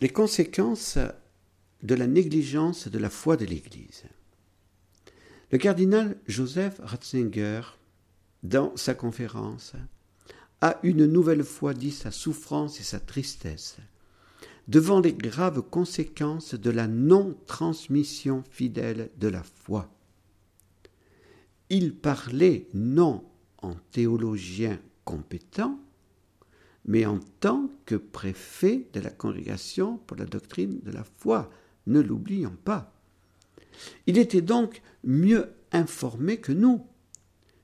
Les conséquences de la négligence de la foi de l'Église. Le cardinal Joseph Ratzinger, dans sa conférence, a une nouvelle fois dit sa souffrance et sa tristesse devant les graves conséquences de la non-transmission fidèle de la foi. Il parlait non en théologien compétent, mais en tant que préfet de la congrégation pour la doctrine de la foi, ne l'oublions pas. Il était donc mieux informé que nous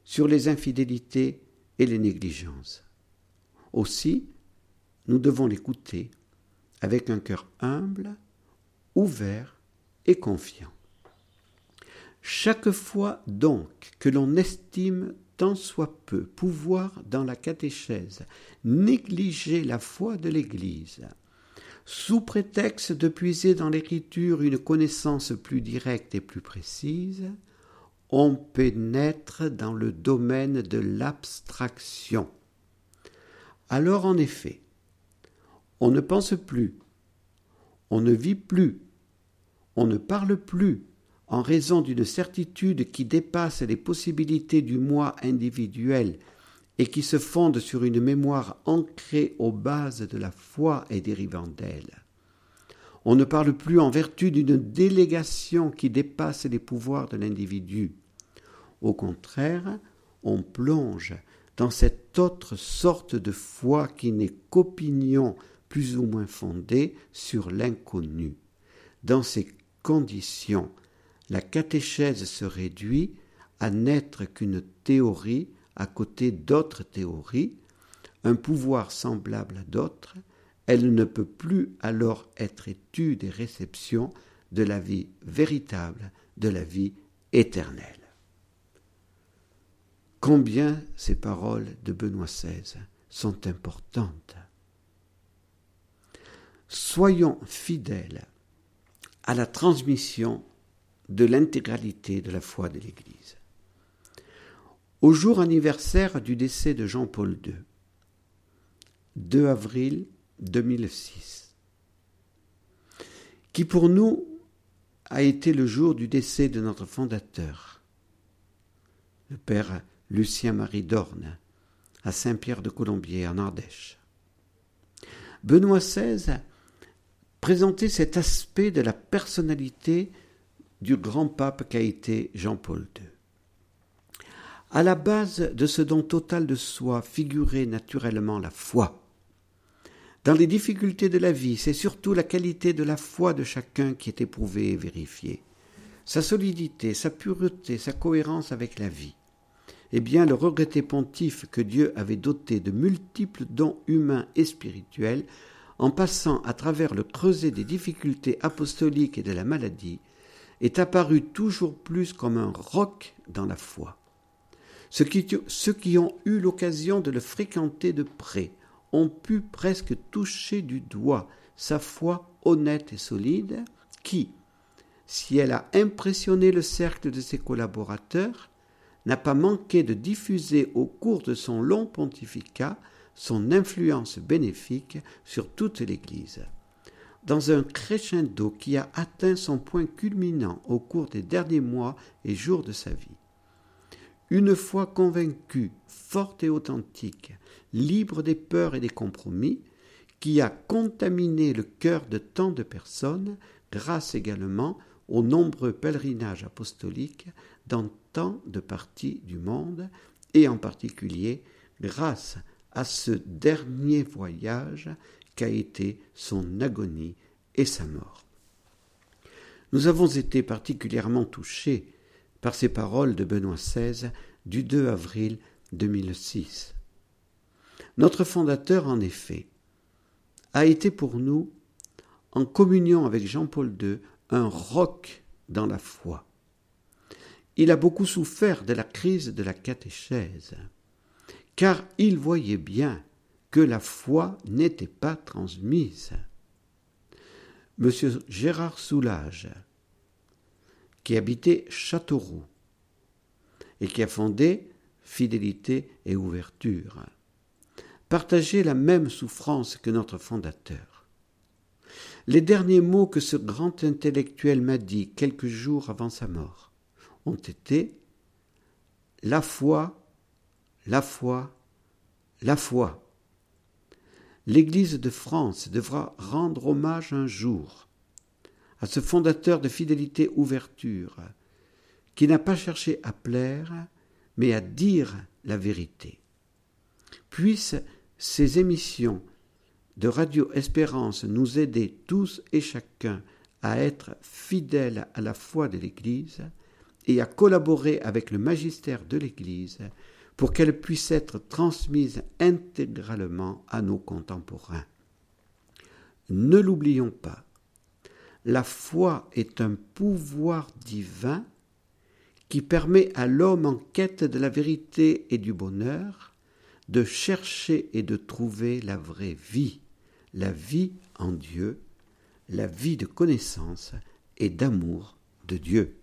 sur les infidélités et les négligences. Aussi, nous devons l'écouter avec un cœur humble, ouvert et confiant. Chaque fois donc que l'on estime tant soit peu pouvoir dans la catéchèse négliger la foi de l'Église, sous prétexte de puiser dans l'Écriture une connaissance plus directe et plus précise, on pénètre dans le domaine de l'abstraction. Alors en effet, on ne pense plus, on ne vit plus, on ne parle plus, en raison d'une certitude qui dépasse les possibilités du moi individuel et qui se fonde sur une mémoire ancrée aux bases de la foi et dérivant d'elle. On ne parle plus en vertu d'une délégation qui dépasse les pouvoirs de l'individu. Au contraire, on plonge dans cette autre sorte de foi qui n'est qu'opinion plus ou moins fondée sur l'inconnu. Dans ces conditions, la catéchèse se réduit à n'être qu'une théorie à côté d'autres théories, un pouvoir semblable à d'autres, elle ne peut plus alors être étude et réception de la vie véritable, de la vie éternelle. Combien ces paroles de Benoît XVI sont importantes. Soyons fidèles à la transmission de l'intégralité de la foi de l'Église. Au jour anniversaire du décès de Jean-Paul II, 2 avril 2006, qui pour nous a été le jour du décès de notre fondateur, le Père Lucien-Marie Dorne, à Saint-Pierre de Colombier, en Ardèche. Benoît XVI présentait cet aspect de la personnalité du grand pape qu'a été Jean-Paul II. À la base de ce don total de soi figurait naturellement la foi. Dans les difficultés de la vie, c'est surtout la qualité de la foi de chacun qui est éprouvée et vérifiée. Sa solidité, sa pureté, sa cohérence avec la vie. Eh bien, le regretté pontife que Dieu avait doté de multiples dons humains et spirituels, en passant à travers le creuset des difficultés apostoliques et de la maladie, est apparu toujours plus comme un roc dans la foi. Ceux qui, ont eu l'occasion de le fréquenter de près ont pu presque toucher du doigt sa foi honnête et solide, qui, si elle a impressionné le cercle de ses collaborateurs, n'a pas manqué de diffuser au cours de son long pontificat son influence bénéfique sur toute l'Église dans un crescendo qui a atteint son point culminant au cours des derniers mois et jours de sa vie. Une foi convaincue, forte et authentique, libre des peurs et des compromis, qui a contaminé le cœur de tant de personnes, grâce également aux nombreux pèlerinages apostoliques dans tant de parties du monde, et en particulier grâce à ce dernier voyage qu'a été son agonie et sa mort. Nous avons été particulièrement touchés par ces paroles de Benoît XVI du 2 avril 2006. Notre fondateur, en effet, a été pour nous, en communion avec Jean-Paul II, un roc dans la foi. Il a beaucoup souffert de la crise de la catéchèse, car il voyait bien que la foi n'était pas transmise. Monsieur Gérard Soulage, qui habitait Châteauroux et qui a fondé Fidélité et Ouverture, partageait la même souffrance que notre fondateur. Les derniers mots que ce grand intellectuel m'a dit quelques jours avant sa mort ont été La foi, la foi, la foi. L'Église de France devra rendre hommage un jour à ce fondateur de fidélité ouverture, qui n'a pas cherché à plaire, mais à dire la vérité. Puissent ces émissions de Radio Espérance nous aider tous et chacun à être fidèles à la foi de l'Église et à collaborer avec le magistère de l'Église pour qu'elle puisse être transmise intégralement à nos contemporains. Ne l'oublions pas, la foi est un pouvoir divin qui permet à l'homme en quête de la vérité et du bonheur de chercher et de trouver la vraie vie, la vie en Dieu, la vie de connaissance et d'amour de Dieu.